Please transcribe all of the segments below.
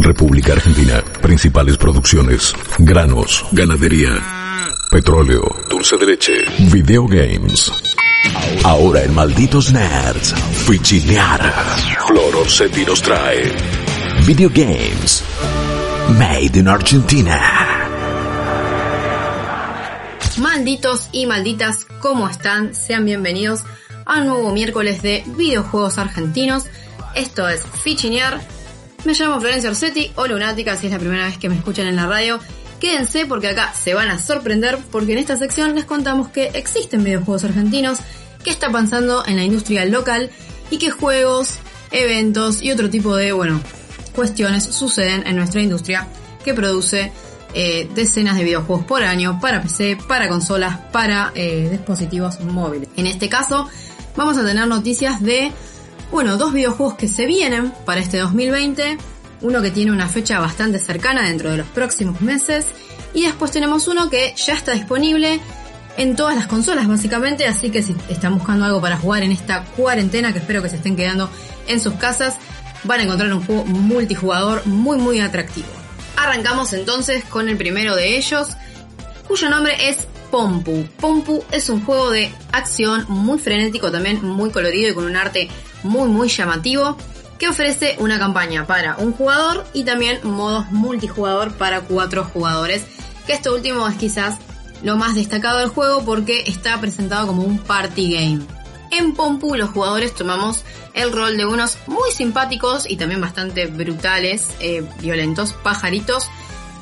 República Argentina. Principales producciones. Granos, ganadería, petróleo, dulce de leche, videogames. Ahora en Malditos Nerds. Fichinear. Flor Orsetti nos trae. Videogames. Made in Argentina. Malditos y malditas, ¿cómo están? Sean bienvenidos a un nuevo miércoles de videojuegos argentinos. Esto es Fichinear. Me llamo Florencia Orsetti o Lunática si es la primera vez que me escuchan en la radio. Quédense porque acá se van a sorprender porque en esta sección les contamos que existen videojuegos argentinos, qué está pasando en la industria local y qué juegos, eventos y otro tipo de, bueno, cuestiones suceden en nuestra industria que produce eh, decenas de videojuegos por año para PC, para consolas, para eh, dispositivos móviles. En este caso, vamos a tener noticias de bueno, dos videojuegos que se vienen para este 2020. Uno que tiene una fecha bastante cercana dentro de los próximos meses. Y después tenemos uno que ya está disponible en todas las consolas básicamente. Así que si están buscando algo para jugar en esta cuarentena, que espero que se estén quedando en sus casas, van a encontrar un juego multijugador muy muy atractivo. Arrancamos entonces con el primero de ellos, cuyo nombre es Pompu. Pompu es un juego de acción muy frenético, también muy colorido y con un arte muy muy llamativo que ofrece una campaña para un jugador y también modos multijugador para cuatro jugadores, que esto último es quizás lo más destacado del juego porque está presentado como un party game. En Pompu los jugadores tomamos el rol de unos muy simpáticos y también bastante brutales, eh, violentos pajaritos,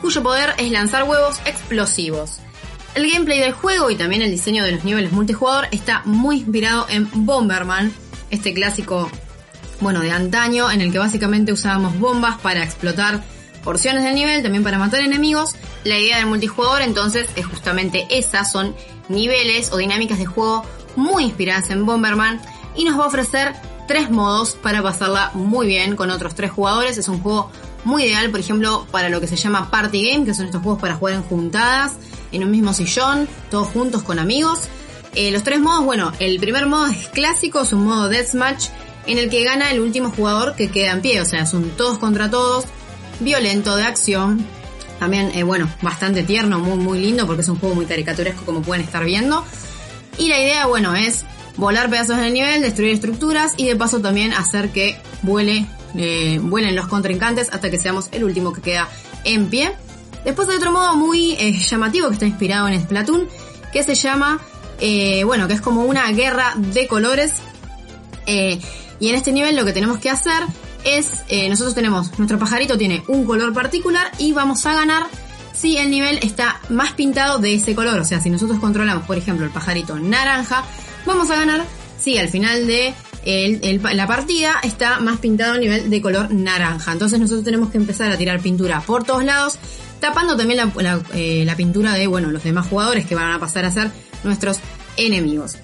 cuyo poder es lanzar huevos explosivos. El gameplay del juego y también el diseño de los niveles multijugador está muy inspirado en Bomberman, este clásico, bueno, de antaño, en el que básicamente usábamos bombas para explotar porciones del nivel, también para matar enemigos. La idea del multijugador entonces es justamente esa, son niveles o dinámicas de juego muy inspiradas en Bomberman y nos va a ofrecer tres modos para pasarla muy bien con otros tres jugadores. Es un juego muy ideal, por ejemplo, para lo que se llama Party Game, que son estos juegos para jugar en juntadas, en un mismo sillón, todos juntos con amigos. Eh, los tres modos, bueno, el primer modo es clásico, es un modo deathmatch en el que gana el último jugador que queda en pie, o sea, son todos contra todos, violento, de acción, también, eh, bueno, bastante tierno, muy, muy lindo porque es un juego muy caricaturesco como pueden estar viendo. Y la idea, bueno, es volar pedazos en el nivel, destruir estructuras y de paso también hacer que vuele, eh, vuelen los contrincantes hasta que seamos el último que queda en pie. Después hay otro modo muy llamativo que está inspirado en Splatoon, que se llama eh, bueno, que es como una guerra de colores. Eh, y en este nivel lo que tenemos que hacer es, eh, nosotros tenemos, nuestro pajarito tiene un color particular y vamos a ganar si el nivel está más pintado de ese color. O sea, si nosotros controlamos, por ejemplo, el pajarito naranja, vamos a ganar si al final de la partida está más pintado a nivel de color naranja. Entonces nosotros tenemos que empezar a tirar pintura por todos lados, tapando también la, la pintura de, bueno, los demás jugadores que van a pasar a ser nuestros enemigos.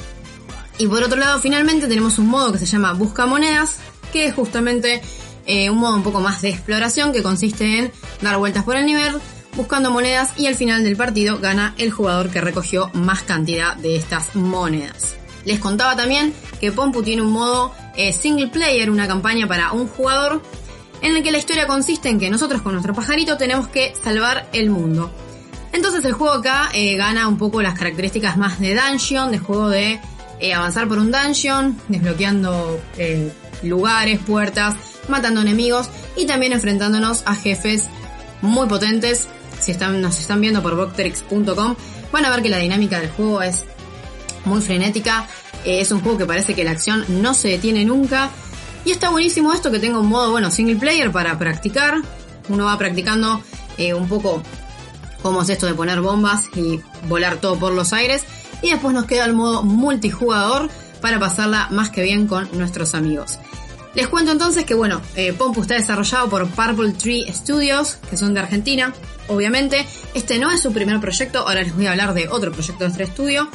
Y por otro lado, finalmente tenemos un modo que se llama Busca Monedas, que es justamente eh, un modo un poco más de exploración que consiste en dar vueltas por el nivel, buscando monedas y al final del partido gana el jugador que recogió más cantidad de estas monedas. Les contaba también que Pompu tiene un modo eh, single player, una campaña para un jugador, en el que la historia consiste en que nosotros con nuestro pajarito tenemos que salvar el mundo. Entonces el juego acá eh, gana un poco las características más de dungeon, de juego de eh, avanzar por un dungeon, desbloqueando eh, lugares, puertas, matando enemigos y también enfrentándonos a jefes muy potentes. Si están, nos están viendo por Voctrix.com, van a ver que la dinámica del juego es muy frenética. es un juego que parece que la acción no se detiene nunca. Y está buenísimo esto que tenga un modo, bueno, single player para practicar. Uno va practicando un poco cómo es esto de poner bombas y volar todo por los aires. Y después nos queda el modo multijugador para pasarla más que bien con nuestros amigos. Les cuento entonces que bueno, eh, Pompu está desarrollado por Purple Tree Studios, que son de Argentina, obviamente. Este no es su primer proyecto, ahora les voy a hablar de otro proyecto de este estudio.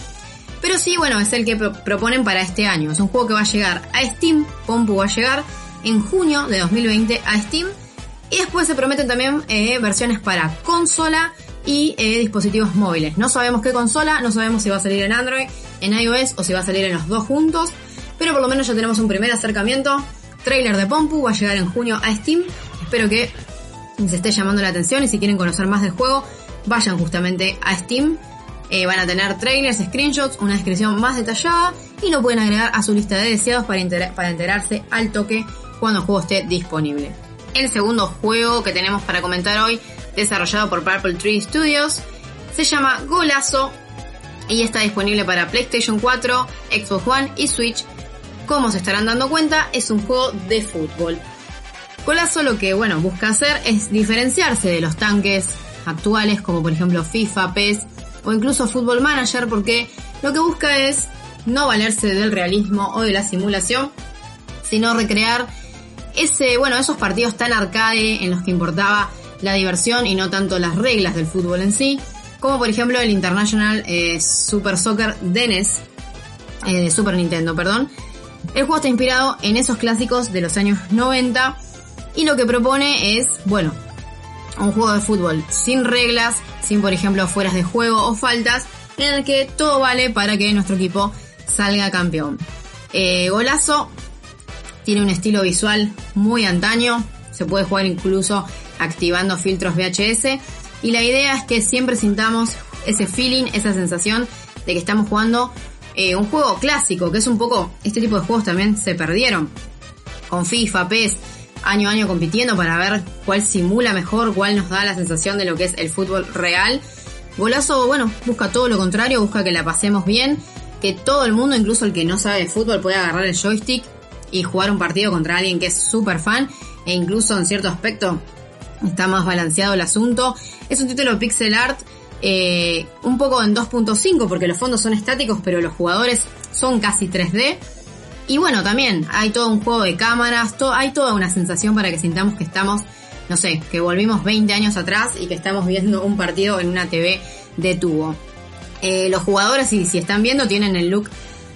Pero sí, bueno, es el que proponen para este año. Es un juego que va a llegar a Steam, Pompu va a llegar en junio de 2020 a Steam. Y después se prometen también eh, versiones para consola y eh, dispositivos móviles. No sabemos qué consola, no sabemos si va a salir en Android, en iOS o si va a salir en los dos juntos. Pero por lo menos ya tenemos un primer acercamiento. Trailer de Pompu va a llegar en junio a Steam. Espero que se esté llamando la atención y si quieren conocer más del juego, vayan justamente a Steam. Eh, van a tener trailers, screenshots, una descripción más detallada y lo pueden agregar a su lista de deseados para, para enterarse al toque cuando el juego esté disponible. El segundo juego que tenemos para comentar hoy, desarrollado por Purple Tree Studios, se llama Golazo y está disponible para PlayStation 4, Xbox One y Switch. Como se estarán dando cuenta, es un juego de fútbol. Golazo lo que bueno busca hacer es diferenciarse de los tanques actuales como por ejemplo FIFA, PES o incluso Football Manager porque lo que busca es no valerse del realismo o de la simulación, sino recrear ese, bueno, esos partidos tan arcade en los que importaba la diversión y no tanto las reglas del fútbol en sí, como por ejemplo el International eh, Super Soccer Dennis, eh, de Super Nintendo, perdón. El juego está inspirado en esos clásicos de los años 90 y lo que propone es, bueno, un juego de fútbol sin reglas, sin por ejemplo fueras de juego o faltas, en el que todo vale para que nuestro equipo salga campeón. Eh, golazo tiene un estilo visual muy antaño, se puede jugar incluso activando filtros VHS y la idea es que siempre sintamos ese feeling, esa sensación de que estamos jugando eh, un juego clásico, que es un poco, este tipo de juegos también se perdieron con FIFA, PES, año a año compitiendo para ver cuál simula mejor, cuál nos da la sensación de lo que es el fútbol real. Golazo, bueno, busca todo lo contrario, busca que la pasemos bien, que todo el mundo, incluso el que no sabe de fútbol, pueda agarrar el joystick y jugar un partido contra alguien que es súper fan e incluso en cierto aspecto está más balanceado el asunto. Es un título pixel art eh, un poco en 2.5 porque los fondos son estáticos pero los jugadores son casi 3D. Y bueno, también hay todo un juego de cámaras, hay toda una sensación para que sintamos que estamos, no sé, que volvimos 20 años atrás y que estamos viendo un partido en una TV de tubo. Eh, los jugadores, si, si están viendo, tienen el look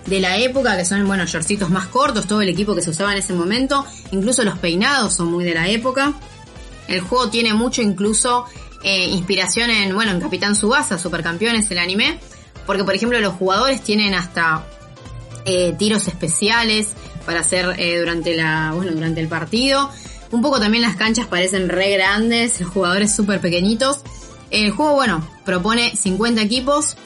de la época, que son, bueno, shortcitos más cortos, todo el equipo que se usaba en ese momento, incluso los peinados son muy de la época. El juego tiene mucho incluso eh, inspiración en, bueno, en Capitán Subasa, Supercampeones, el anime, porque por ejemplo los jugadores tienen hasta eh, tiros especiales para hacer eh, durante la, bueno, durante el partido. Un poco también las canchas parecen re grandes, los jugadores súper pequeñitos. El juego, bueno, propone 50 equipos.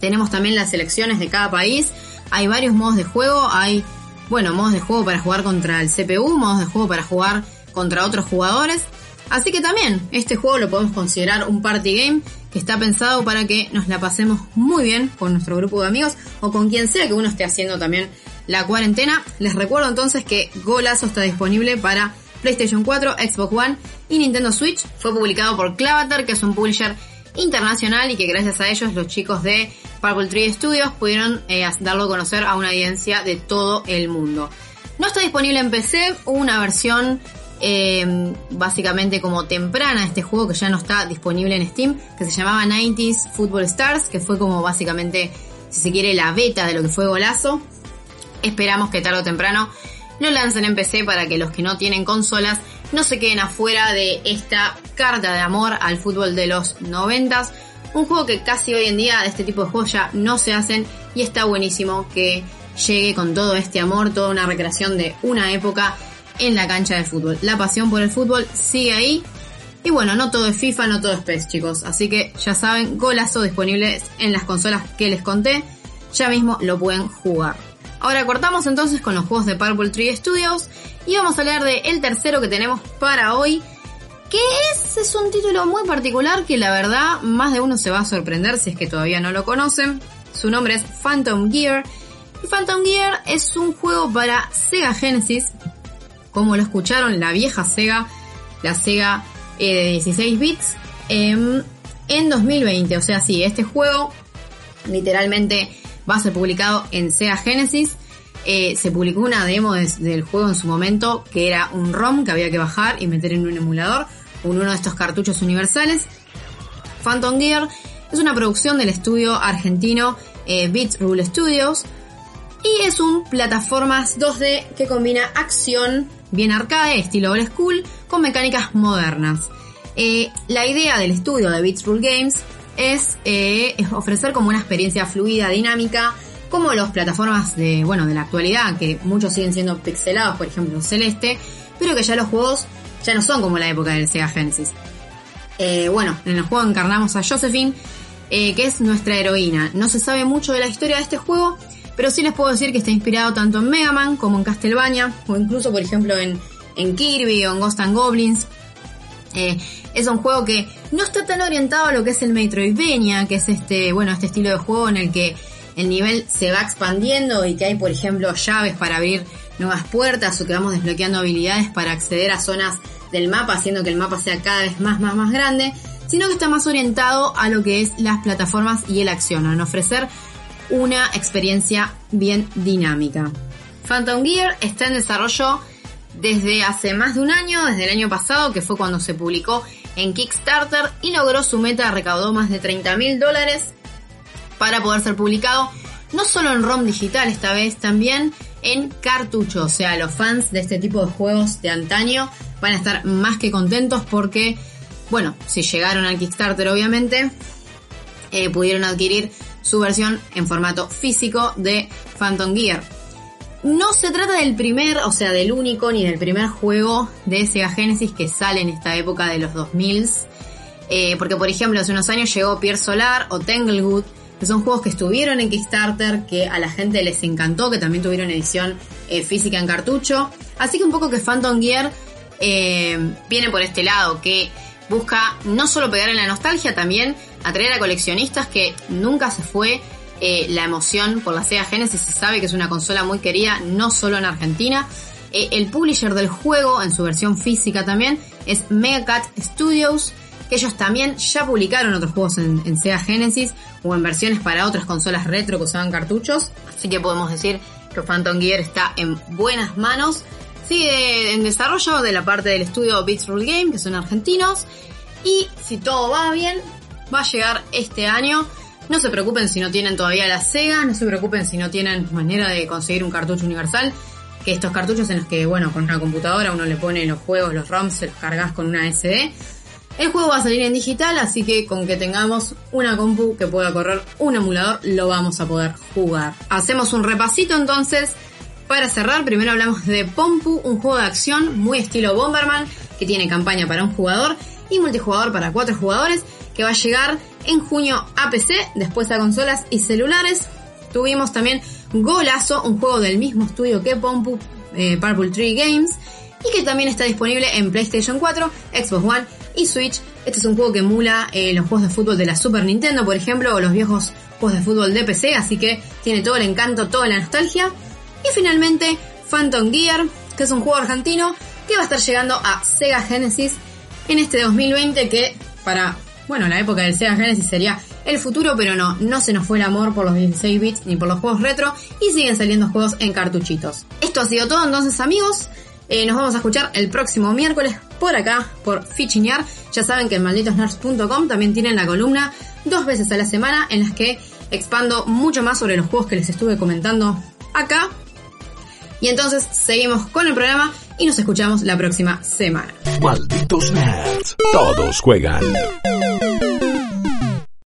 Tenemos también las selecciones de cada país. Hay varios modos de juego. Hay, bueno, modos de juego para jugar contra el CPU, modos de juego para jugar contra otros jugadores. Así que también este juego lo podemos considerar un party game que está pensado para que nos la pasemos muy bien con nuestro grupo de amigos o con quien sea que uno esté haciendo también la cuarentena. Les recuerdo entonces que Golazo está disponible para PlayStation 4, Xbox One y Nintendo Switch. Fue publicado por Clavater, que es un publisher internacional y que gracias a ellos los chicos de Purple Tree Studios pudieron eh, darlo a conocer a una audiencia de todo el mundo. No está disponible en PC, una versión eh, básicamente como temprana este juego que ya no está disponible en Steam, que se llamaba 90s Football Stars, que fue como básicamente, si se quiere, la beta de lo que fue Golazo. Esperamos que tarde o temprano lo lancen en PC para que los que no tienen consolas no se queden afuera de esta carta de amor al fútbol de los 90 Un juego que casi hoy en día de este tipo de juegos ya no se hacen y está buenísimo que llegue con todo este amor, toda una recreación de una época en la cancha de fútbol. La pasión por el fútbol sigue ahí. Y bueno, no todo es FIFA, no todo es PES, chicos. Así que ya saben, golazo disponible en las consolas que les conté. Ya mismo lo pueden jugar. Ahora cortamos entonces con los juegos de Purple Tree Studios y vamos a hablar de el tercero que tenemos para hoy, que es, es un título muy particular que la verdad más de uno se va a sorprender si es que todavía no lo conocen. Su nombre es Phantom Gear y Phantom Gear es un juego para Sega Genesis como lo escucharon, la vieja Sega, la Sega eh, de 16 bits, em, en 2020. O sea, sí, este juego literalmente va a ser publicado en Sega Genesis. eh, se publicó una demo del juego en su momento que era un ROM que había que bajar y meter en un emulador, en uno de estos cartuchos universales. Phantom Gear es una producción del estudio argentino eh, Beats Rule Studios y es un plataformas 2D que combina acción bien arcade, estilo old school, con mecánicas modernas. Eh, la idea del estudio de Beats Rule Games es, eh, ofrecer como una experiencia fluida, dinámica, como las plataformas de, bueno, de la actualidad, que muchos siguen siendo pixelados, por ejemplo Celeste, pero que ya los juegos ya no son como la época del Sega Genesis. Eh, bueno, en el juego encarnamos a Josephine, que es nuestra heroína. No se sabe mucho de la historia de este juego, pero sí les puedo decir que está inspirado tanto en Mega Man como en Castlevania, o incluso, por ejemplo, en, Kirby o en Ghost and Goblins. Eh, es un juego que no está tan orientado a lo que es el Metroidvania, que es este, bueno, este estilo de juego en el que el nivel se va expandiendo y que hay, por ejemplo, llaves para abrir nuevas puertas o que vamos desbloqueando habilidades para acceder a zonas del mapa, haciendo que el mapa sea cada vez más, más, más grande, sino que está más orientado a lo que es las plataformas y el acción, en ofrecer una experiencia bien dinámica. Phantom Gear está en desarrollo desde hace más de un año, desde el año pasado, que fue cuando se publicó en Kickstarter y logró su meta, recaudó más de 30 mil dólares para poder ser publicado, no solo en ROM digital esta vez, también en cartucho. O sea, los fans de este tipo de juegos de antaño van a estar más que contentos porque, bueno, si llegaron al Kickstarter obviamente, eh, pudieron adquirir su versión en formato físico de Phantom Gear. No se trata del primer, o sea, del único ni del primer juego de Sega Genesis que sale en esta época de los 2000s. Eh, porque, por ejemplo, hace unos años llegó Pierre Solar o Tanglewood, que son juegos que estuvieron en Kickstarter, que a la gente les encantó, que también tuvieron edición eh, física en cartucho. Así que un poco que Phantom Gear eh, viene por este lado, que busca no solo pegar en la nostalgia, también atraer a coleccionistas que nunca se fue eh, la emoción por la Sega Genesis. Se sabe que es una consola muy querida, no solo en Argentina. el publisher del juego, en su versión física también, es Megacat Studios que ellos también ya publicaron otros juegos en, Sega Genesis o en versiones para otras consolas retro que usaban cartuchos, así que podemos decir que Phantom Gear está en buenas manos. Sigue en desarrollo de la parte del estudio Beats Rule Game, que son argentinos, y si todo va bien, va a llegar este año. No se preocupen si no tienen todavía la Sega, no se preocupen si no tienen manera de conseguir un cartucho universal, que estos cartuchos en los que, bueno, con una computadora uno le pone los juegos, los ROMs, se los cargas con una SD el juego va a salir en digital, así que con que tengamos una compu que pueda correr un emulador, lo vamos a poder jugar. Hacemos un repasito entonces. Para cerrar, primero hablamos de Pompu, un juego de acción muy estilo Bomberman, que tiene campaña para un jugador y multijugador para cuatro jugadores, que va a llegar en junio a PC, después a consolas y celulares. Tuvimos también Golazo, un juego del mismo estudio que Pompu, eh, Purple Tree Games, y que también está disponible en PlayStation 4, Xbox One y Switch. Este es un juego que emula eh, los juegos de fútbol de la Super Nintendo, por ejemplo, o los viejos juegos de fútbol de PC, así que tiene todo el encanto, toda la nostalgia. Y finalmente, Phantom Gear, que es un juego argentino que va a estar llegando a Sega Genesis en este 2020 que para, bueno, la época del Sega Genesis sería el futuro, pero no, no se nos fue el amor por los 16 bits ni por los juegos retro y siguen saliendo juegos en cartuchitos. Esto ha sido todo entonces amigos, eh, nos vamos a escuchar el próximo miércoles por acá, por Fichinear. Ya saben que en malditosnerds.com también tienen la columna dos veces a la semana en las que expando mucho más sobre los juegos que les estuve comentando acá. Y entonces seguimos con el programa y nos escuchamos la próxima semana. Malditos Nerds. Todos juegan.